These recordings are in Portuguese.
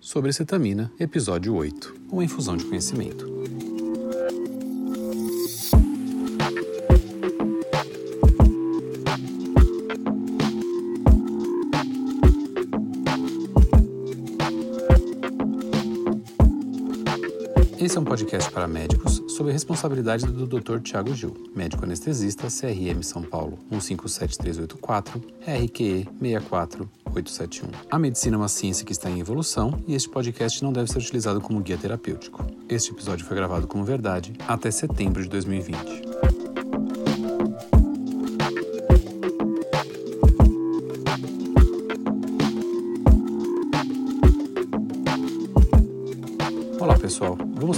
sobre cetamina, episódio 8, uma infusão de conhecimento. Esse é um podcast para médicos sob a responsabilidade do Dr. Tiago Gil, médico anestesista, CRM São Paulo 157384, RQE 64871. A medicina é uma ciência que está em evolução e este podcast não deve ser utilizado como guia terapêutico. Este episódio foi gravado como verdade até setembro de 2020.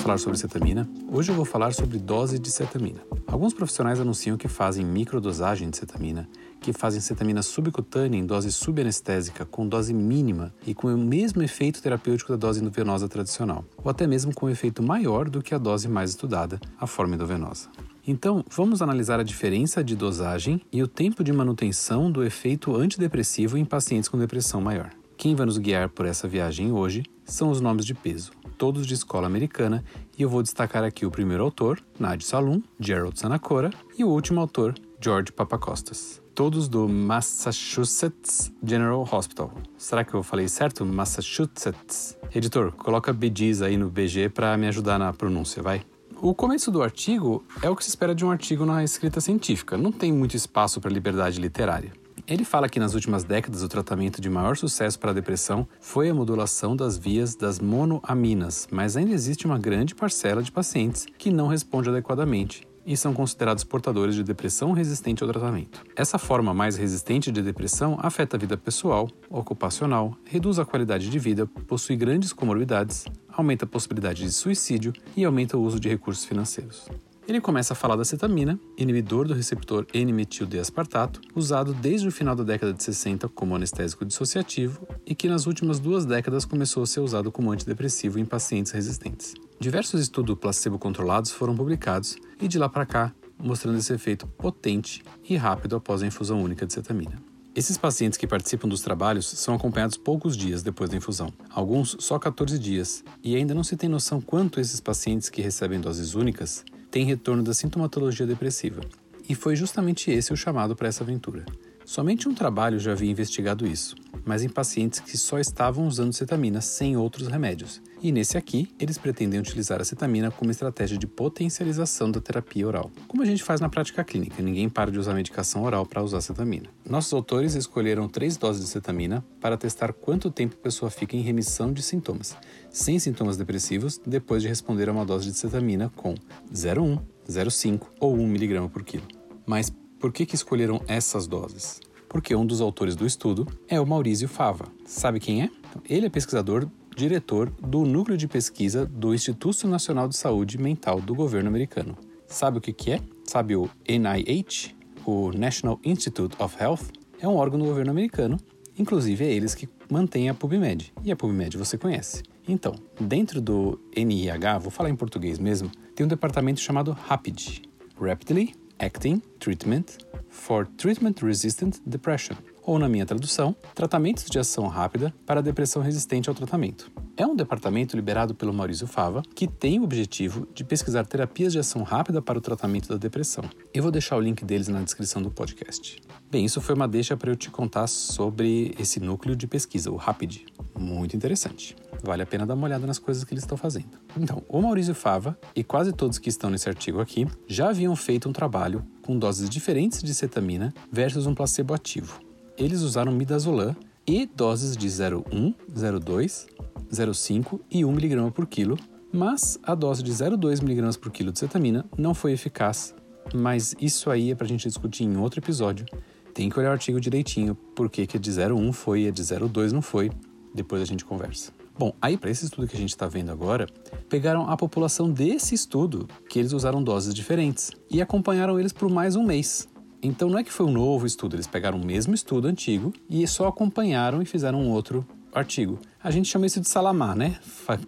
Falar sobre cetamina. Hoje eu vou falar sobre dose de cetamina. Alguns profissionais anunciam que fazem microdosagem de cetamina, que fazem cetamina subcutânea em dose subanestésica com dose mínima e com o mesmo efeito terapêutico da dose endovenosa tradicional, ou até mesmo com um efeito maior do que a dose mais estudada, a forma endovenosa. Então, vamos analisar a diferença de dosagem e o tempo de manutenção do efeito antidepressivo em pacientes com depressão maior. Quem vai nos guiar por essa viagem hoje são os nomes de peso, todos de escola americana, e eu vou destacar aqui o primeiro autor, Nadia Salum, Gerald Sanacora, e o último autor, George Papakostas. Todos do Massachusetts General Hospital. Será que eu falei certo? Massachusetts. Editor, coloca BGs aí no BG para me ajudar na pronúncia, vai? O começo do artigo é o que se espera de um artigo na escrita científica, não tem muito espaço para liberdade literária. Ele fala que nas últimas décadas o tratamento de maior sucesso para a depressão foi a modulação das vias das monoaminas, mas ainda existe uma grande parcela de pacientes que não responde adequadamente e são considerados portadores de depressão resistente ao tratamento. Essa forma mais resistente de depressão afeta a vida pessoal, ocupacional, reduz a qualidade de vida, possui grandes comorbidades, aumenta a possibilidade de suicídio e aumenta o uso de recursos financeiros. Ele começa a falar da cetamina, inibidor do receptor N-metil-D-aspartato, usado desde o final da década de 60 como anestésico dissociativo e que nas últimas duas décadas começou a ser usado como antidepressivo em pacientes resistentes. Diversos estudos placebo-controlados foram publicados e de lá para cá mostrando esse efeito potente e rápido após a infusão única de cetamina. Esses pacientes que participam dos trabalhos são acompanhados poucos dias depois da infusão, alguns só 14 dias, e ainda não se tem noção quanto esses pacientes que recebem doses únicas têm retorno da sintomatologia depressiva. E foi justamente esse o chamado para essa aventura. Somente um trabalho já havia investigado isso, mas em pacientes que só estavam usando cetamina sem outros remédios. E nesse aqui, eles pretendem utilizar a cetamina como estratégia de potencialização da terapia oral. Como a gente faz na prática clínica, ninguém para de usar medicação oral para usar cetamina. Nossos autores escolheram três doses de cetamina para testar quanto tempo a pessoa fica em remissão de sintomas, sem sintomas depressivos, depois de responder a uma dose de cetamina com 0,1, 0,5 ou 1 mg por quilo. Mas por que, que escolheram essas doses? Porque um dos autores do estudo é o Maurício Fava. Sabe quem é? Então, ele é pesquisador, diretor do núcleo de pesquisa do Instituto Nacional de Saúde Mental do governo americano. Sabe o que, que é? Sabe o NIH, o National Institute of Health? É um órgão do governo americano, inclusive é eles que mantêm a PubMed. E a PubMed você conhece. Então, dentro do NIH, vou falar em português mesmo, tem um departamento chamado RAPID Rapidly Acting Treatment for Treatment-Resistant Depression, ou na minha tradução, tratamentos de ação rápida para depressão resistente ao tratamento. É um departamento liberado pelo Maurício Fava que tem o objetivo de pesquisar terapias de ação rápida para o tratamento da depressão. Eu vou deixar o link deles na descrição do podcast. Bem, isso foi uma deixa para eu te contar sobre esse núcleo de pesquisa, o RAPID. Muito interessante. Vale a pena dar uma olhada nas coisas que eles estão fazendo. Então, o Maurício Fava e quase todos que estão nesse artigo aqui já haviam feito um trabalho com doses diferentes de cetamina versus um placebo ativo. Eles usaram midazolam e doses de 0,1, 0,2, 0,5 e 1 mg por quilo, mas a dose de 0,2 mg por quilo de cetamina não foi eficaz. Mas isso aí é para a gente discutir em outro episódio. Tem que olhar o artigo direitinho, porque que a de 0,1 foi e a de 0,2 não foi. Depois a gente conversa. Bom, aí para esse estudo que a gente está vendo agora, pegaram a população desse estudo, que eles usaram doses diferentes, e acompanharam eles por mais um mês. Então não é que foi um novo estudo, eles pegaram o mesmo estudo antigo e só acompanharam e fizeram um outro artigo. A gente chama isso de salamar, né?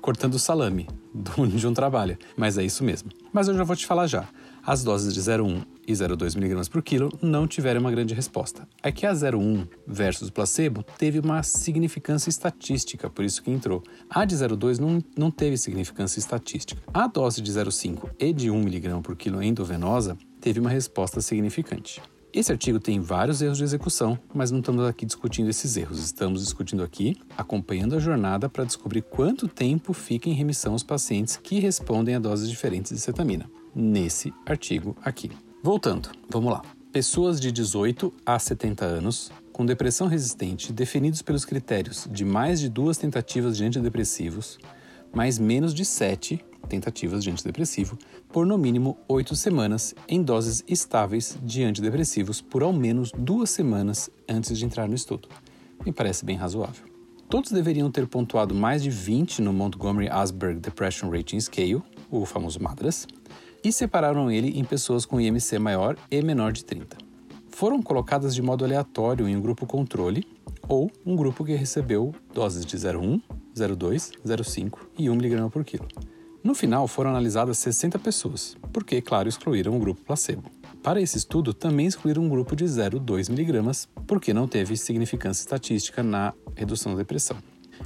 Cortando salame de um trabalho, mas é isso mesmo. Mas eu já vou te falar já. As doses de 0,1 e 0,2 mg por quilo não tiveram uma grande resposta. É que a 0,1 versus placebo teve uma significância estatística, por isso que entrou. A de 0,2 não, não teve significância estatística. A dose de 0,5 e de 1 mg por quilo endovenosa teve uma resposta significante. Esse artigo tem vários erros de execução, mas não estamos aqui discutindo esses erros. Estamos discutindo aqui, acompanhando a jornada para descobrir quanto tempo fica em remissão os pacientes que respondem a doses diferentes de cetamina nesse artigo aqui. Voltando, vamos lá. Pessoas de 18 a 70 anos com depressão resistente, definidos pelos critérios de mais de duas tentativas de antidepressivos, mais menos de sete tentativas de antidepressivo, por no mínimo oito semanas, em doses estáveis de antidepressivos por ao menos duas semanas antes de entrar no estudo. Me parece bem razoável. Todos deveriam ter pontuado mais de 20 no Montgomery Asberg Depression Rating Scale, o famoso MADRS, e separaram ele em pessoas com IMC maior e menor de 30. Foram colocadas de modo aleatório em um grupo controle ou um grupo que recebeu doses de 0,1, 0,2, 0,5 e 1 mg por quilo. No final, foram analisadas 60 pessoas, porque, claro, excluíram o grupo placebo. Para esse estudo, também excluíram um grupo de 0,2 mg, porque não teve significância estatística na redução da depressão.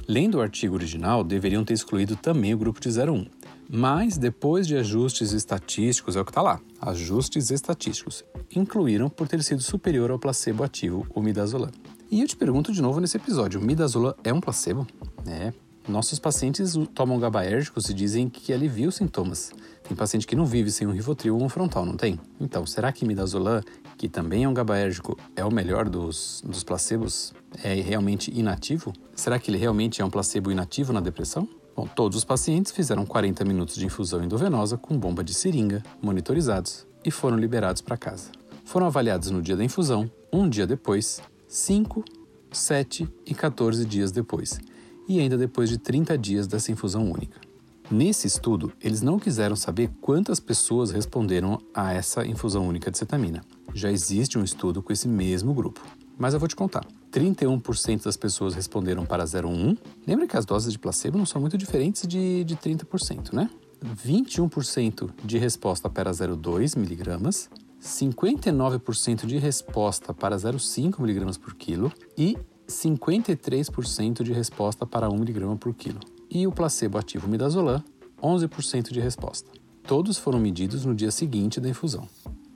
Lendo o artigo original, deveriam ter excluído também o grupo de 0,1, mas depois de ajustes estatísticos, é o que está lá, ajustes estatísticos, incluíram por ter sido superior ao placebo ativo, o midazolam. E eu te pergunto de novo nesse episódio, o midazolam é um placebo? É, nossos pacientes tomam gabaérgicos e dizem que alivia os sintomas. Tem paciente que não vive sem um Rivotril ou um frontal, não tem? Então, será que midazolam, que também é um gabaérgico, é o melhor dos, dos placebos? É realmente inativo? Será que ele realmente é um placebo inativo na depressão? Bom, todos os pacientes fizeram 40 minutos de infusão endovenosa com bomba de seringa, monitorizados e foram liberados para casa. Foram avaliados no dia da infusão, um dia depois, 5, 7 e 14 dias depois, e ainda depois de 30 dias dessa infusão única. Nesse estudo, eles não quiseram saber quantas pessoas responderam a essa infusão única de cetamina. Já existe um estudo com esse mesmo grupo. Mas eu vou te contar. 31% das pessoas responderam para 0,1. Lembra que as doses de placebo não são muito diferentes de, de 30%, né? 21% de resposta para 0,2 miligramas, 59% de resposta para 0,5 miligramas por quilo e 53% de resposta para 1 miligrama por quilo. E o placebo ativo midazolam, 11% de resposta. Todos foram medidos no dia seguinte da infusão.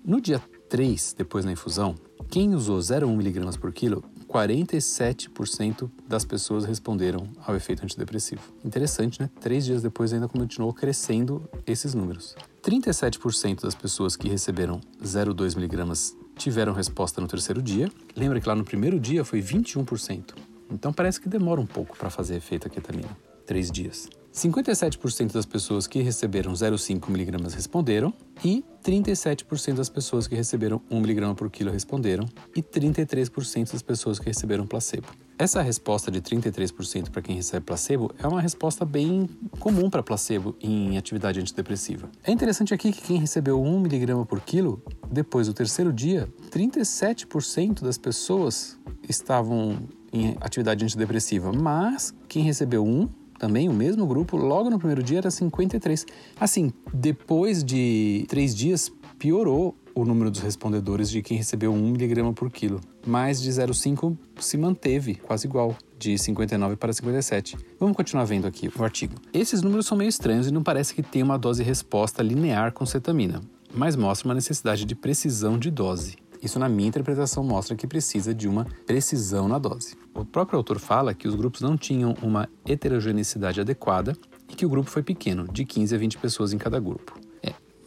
No dia 3, depois da infusão, quem usou 0,1 mg por quilo 47% das pessoas responderam ao efeito antidepressivo. Interessante, né? Três dias depois ainda continuou crescendo esses números. 37% das pessoas que receberam 0,2 miligramas tiveram resposta no terceiro dia. Lembra que lá no primeiro dia foi 21%. Então parece que demora um pouco para fazer efeito a ketamina. Três dias. 57% das pessoas que receberam 0,5 mg responderam e 37% das pessoas que receberam 1 mg por quilo responderam e 33% das pessoas que receberam placebo. Essa resposta de 33% para quem recebe placebo é uma resposta bem comum para placebo em atividade antidepressiva. É interessante aqui que quem recebeu 1 mg por quilo, depois do terceiro dia, 37% das pessoas estavam em atividade antidepressiva, mas quem recebeu 1 também, o mesmo grupo, logo no primeiro dia era 53. Assim, depois de três dias, piorou o número dos respondedores de quem recebeu 1 miligrama por quilo. Mais de 0,5 se manteve quase igual, de 59 para 57. Vamos continuar vendo aqui o artigo. Esses números são meio estranhos e não parece que tem uma dose-resposta linear com cetamina, mas mostra uma necessidade de precisão de dose. Isso, na minha interpretação, mostra que precisa de uma precisão na dose. O próprio autor fala que os grupos não tinham uma heterogeneidade adequada e que o grupo foi pequeno, de 15 a 20 pessoas em cada grupo.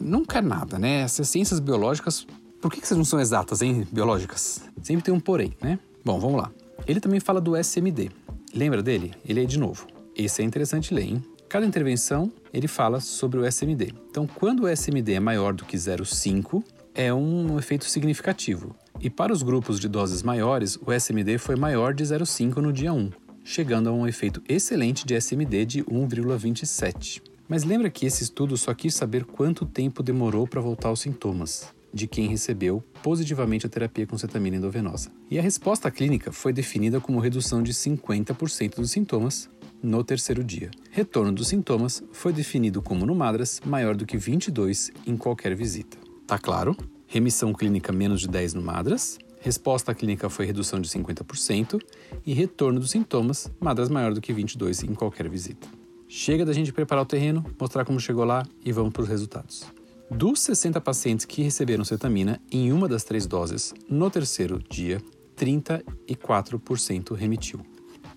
Nunca é nada, né? Essas ciências biológicas, por que, que vocês não são exatas, hein? Biológicas? Sempre tem um porém, né? Bom, vamos lá. Ele também fala do SMD. Lembra dele? Ele é de novo. Esse é interessante ler, hein? Cada intervenção ele fala sobre o SMD. Então, quando o SMD é maior do que 0,5, é um efeito significativo. E para os grupos de doses maiores, o SMD foi maior de 0,5 no dia 1, chegando a um efeito excelente de SMD de 1,27. Mas lembra que esse estudo só quis saber quanto tempo demorou para voltar aos sintomas de quem recebeu positivamente a terapia com cetamina endovenosa. E a resposta clínica foi definida como redução de 50% dos sintomas no terceiro dia. Retorno dos sintomas foi definido como no MADRAS maior do que 22 em qualquer visita. Tá claro. Remissão clínica menos de 10 no MADRAS. Resposta clínica foi redução de 50% e retorno dos sintomas, MADRAS maior do que 22 em qualquer visita. Chega da gente preparar o terreno, mostrar como chegou lá e vamos para os resultados. Dos 60 pacientes que receberam cetamina em uma das três doses, no terceiro dia, 34% remitiu.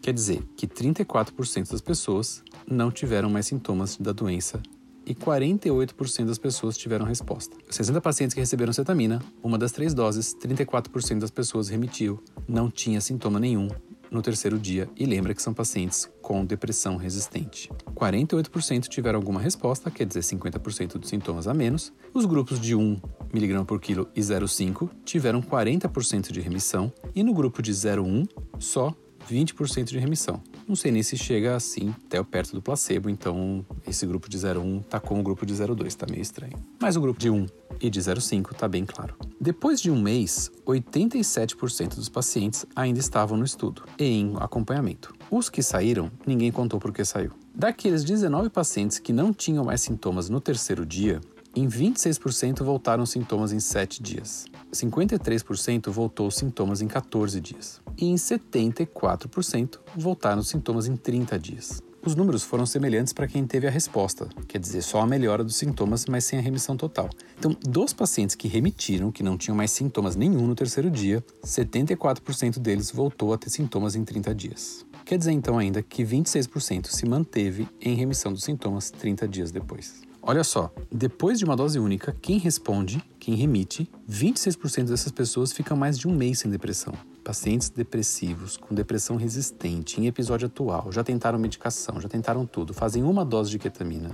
Quer dizer que 34% das pessoas não tiveram mais sintomas da doença e 48% das pessoas tiveram resposta. 60 pacientes que receberam cetamina, uma das três doses, 34% das pessoas remitiu, não tinha sintoma nenhum no terceiro dia e lembra que são pacientes com depressão resistente. 48% tiveram alguma resposta, quer dizer 50% dos sintomas a menos. Os grupos de 1 mg por quilo e 0,5 tiveram 40% de remissão e no grupo de 0,1 só 20% de remissão. Não sei nem se chega assim até perto do placebo, então esse grupo de 0,1 tá com o grupo de 0,2, tá meio estranho. Mas o grupo de 1 e de 0,5 tá bem claro. Depois de um mês, 87% dos pacientes ainda estavam no estudo e em acompanhamento. Os que saíram, ninguém contou por que saiu. Daqueles 19 pacientes que não tinham mais sintomas no terceiro dia, em 26% voltaram sintomas em 7 dias. 53% voltou sintomas em 14 dias. E em 74% voltaram sintomas em 30 dias. Os números foram semelhantes para quem teve a resposta, quer dizer, só a melhora dos sintomas, mas sem a remissão total. Então, dos pacientes que remitiram, que não tinham mais sintomas nenhum no terceiro dia, 74% deles voltou a ter sintomas em 30 dias. Quer dizer então ainda que 26% se manteve em remissão dos sintomas 30 dias depois. Olha só, depois de uma dose única, quem responde, quem remite, 26% dessas pessoas ficam mais de um mês sem depressão. Pacientes depressivos, com depressão resistente, em episódio atual, já tentaram medicação, já tentaram tudo, fazem uma dose de ketamina.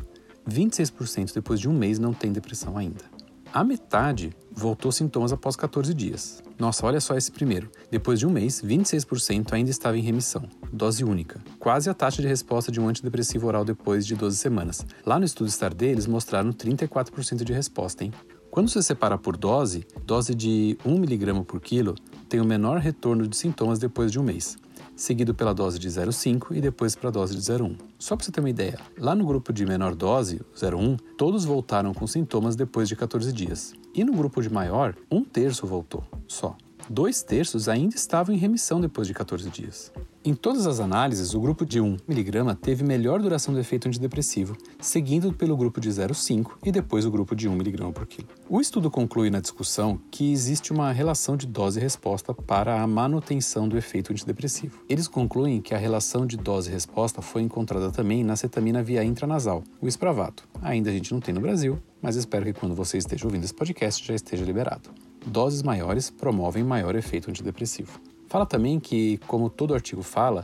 26% depois de um mês não tem depressão ainda. A metade voltou sintomas após 14 dias. Nossa, olha só esse primeiro. Depois de um mês, 26% ainda estava em remissão. Dose única. Quase a taxa de resposta de um antidepressivo oral depois de 12 semanas. Lá no estudo STAR-D, eles mostraram 34% de resposta, hein? Quando você separa por dose, dose de 1mg por quilo tem o menor retorno de sintomas depois de um mês seguido pela dose de 0,5 e depois para a dose de 0,1. Só para você ter uma ideia, lá no grupo de menor dose, 0,1, todos voltaram com sintomas depois de 14 dias. E no grupo de maior, um terço voltou, só. Dois terços ainda estavam em remissão depois de 14 dias. Em todas as análises, o grupo de 1mg teve melhor duração do efeito antidepressivo, seguindo pelo grupo de 0,5 e depois o grupo de 1mg por quilo. O estudo conclui na discussão que existe uma relação de dose e resposta para a manutenção do efeito antidepressivo. Eles concluem que a relação de dose e resposta foi encontrada também na cetamina via intranasal, o espravato. Ainda a gente não tem no Brasil, mas espero que quando você esteja ouvindo esse podcast já esteja liberado. Doses maiores promovem maior efeito antidepressivo. Fala também que, como todo artigo fala,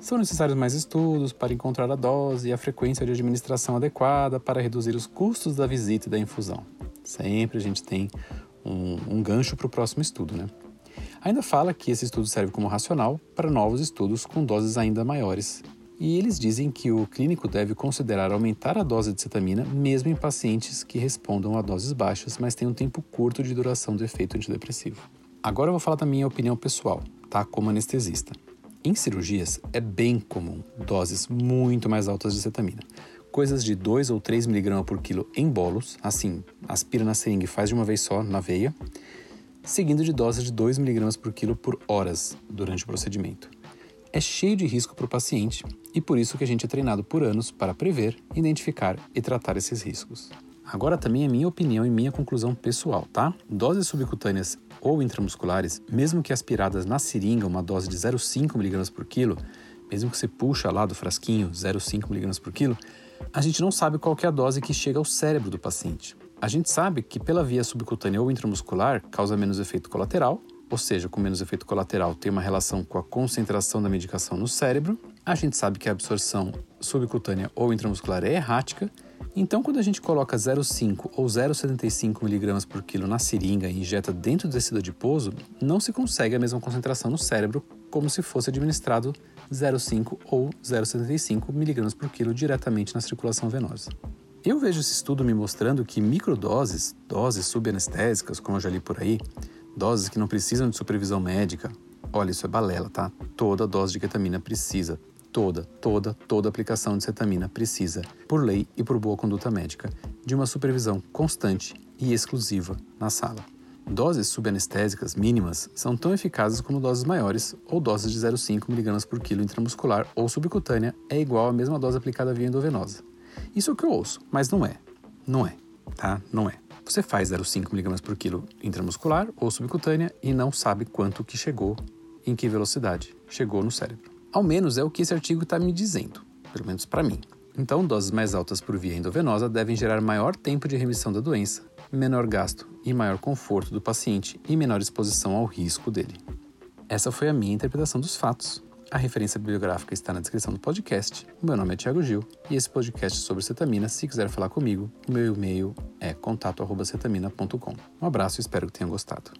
são necessários mais estudos para encontrar a dose e a frequência de administração adequada para reduzir os custos da visita e da infusão. Sempre a gente tem um, um gancho para o próximo estudo, né? Ainda fala que esse estudo serve como racional para novos estudos com doses ainda maiores. E eles dizem que o clínico deve considerar aumentar a dose de cetamina mesmo em pacientes que respondam a doses baixas, mas têm um tempo curto de duração do efeito antidepressivo. Agora eu vou falar da minha opinião pessoal tá como anestesista. Em cirurgias, é bem comum doses muito mais altas de cetamina. Coisas de 2 ou 3 mg por quilo em bolos, assim, aspira na seringa e faz de uma vez só na veia, seguindo de doses de 2 mg por quilo por horas durante o procedimento. É cheio de risco para o paciente e por isso que a gente é treinado por anos para prever, identificar e tratar esses riscos. Agora também é minha opinião e minha conclusão pessoal, tá? Doses subcutâneas ou intramusculares, mesmo que aspiradas na seringa uma dose de 0,5 mg por quilo, mesmo que você puxa lá do frasquinho 0,5 mg por quilo, a gente não sabe qual é a dose que chega ao cérebro do paciente. A gente sabe que pela via subcutânea ou intramuscular causa menos efeito colateral, ou seja, com menos efeito colateral tem uma relação com a concentração da medicação no cérebro. A gente sabe que a absorção subcutânea ou intramuscular é errática então, quando a gente coloca 0,5 ou 0,75 mg por quilo na seringa e injeta dentro do tecido adiposo, não se consegue a mesma concentração no cérebro como se fosse administrado 0,5 ou 0,75 mg por quilo diretamente na circulação venosa. Eu vejo esse estudo me mostrando que microdoses, doses subanestésicas, como eu já li por aí, doses que não precisam de supervisão médica, olha, isso é balela, tá? Toda dose de ketamina precisa toda, toda, toda aplicação de cetamina precisa, por lei e por boa conduta médica, de uma supervisão constante e exclusiva na sala. Doses subanestésicas mínimas são tão eficazes como doses maiores ou doses de 0,5 mg por quilo intramuscular ou subcutânea é igual à mesma dose aplicada via endovenosa. Isso é o que eu ouço, mas não é. Não é, tá? Não é. Você faz 0,5 mg por quilo intramuscular ou subcutânea e não sabe quanto que chegou, em que velocidade chegou no cérebro. Ao menos é o que esse artigo está me dizendo, pelo menos para mim. Então, doses mais altas por via endovenosa devem gerar maior tempo de remissão da doença, menor gasto e maior conforto do paciente e menor exposição ao risco dele. Essa foi a minha interpretação dos fatos. A referência bibliográfica está na descrição do podcast. Meu nome é Thiago Gil e esse podcast é sobre cetamina. Se quiser falar comigo, o meu e-mail é contato@cetamina.com. Um abraço e espero que tenham gostado.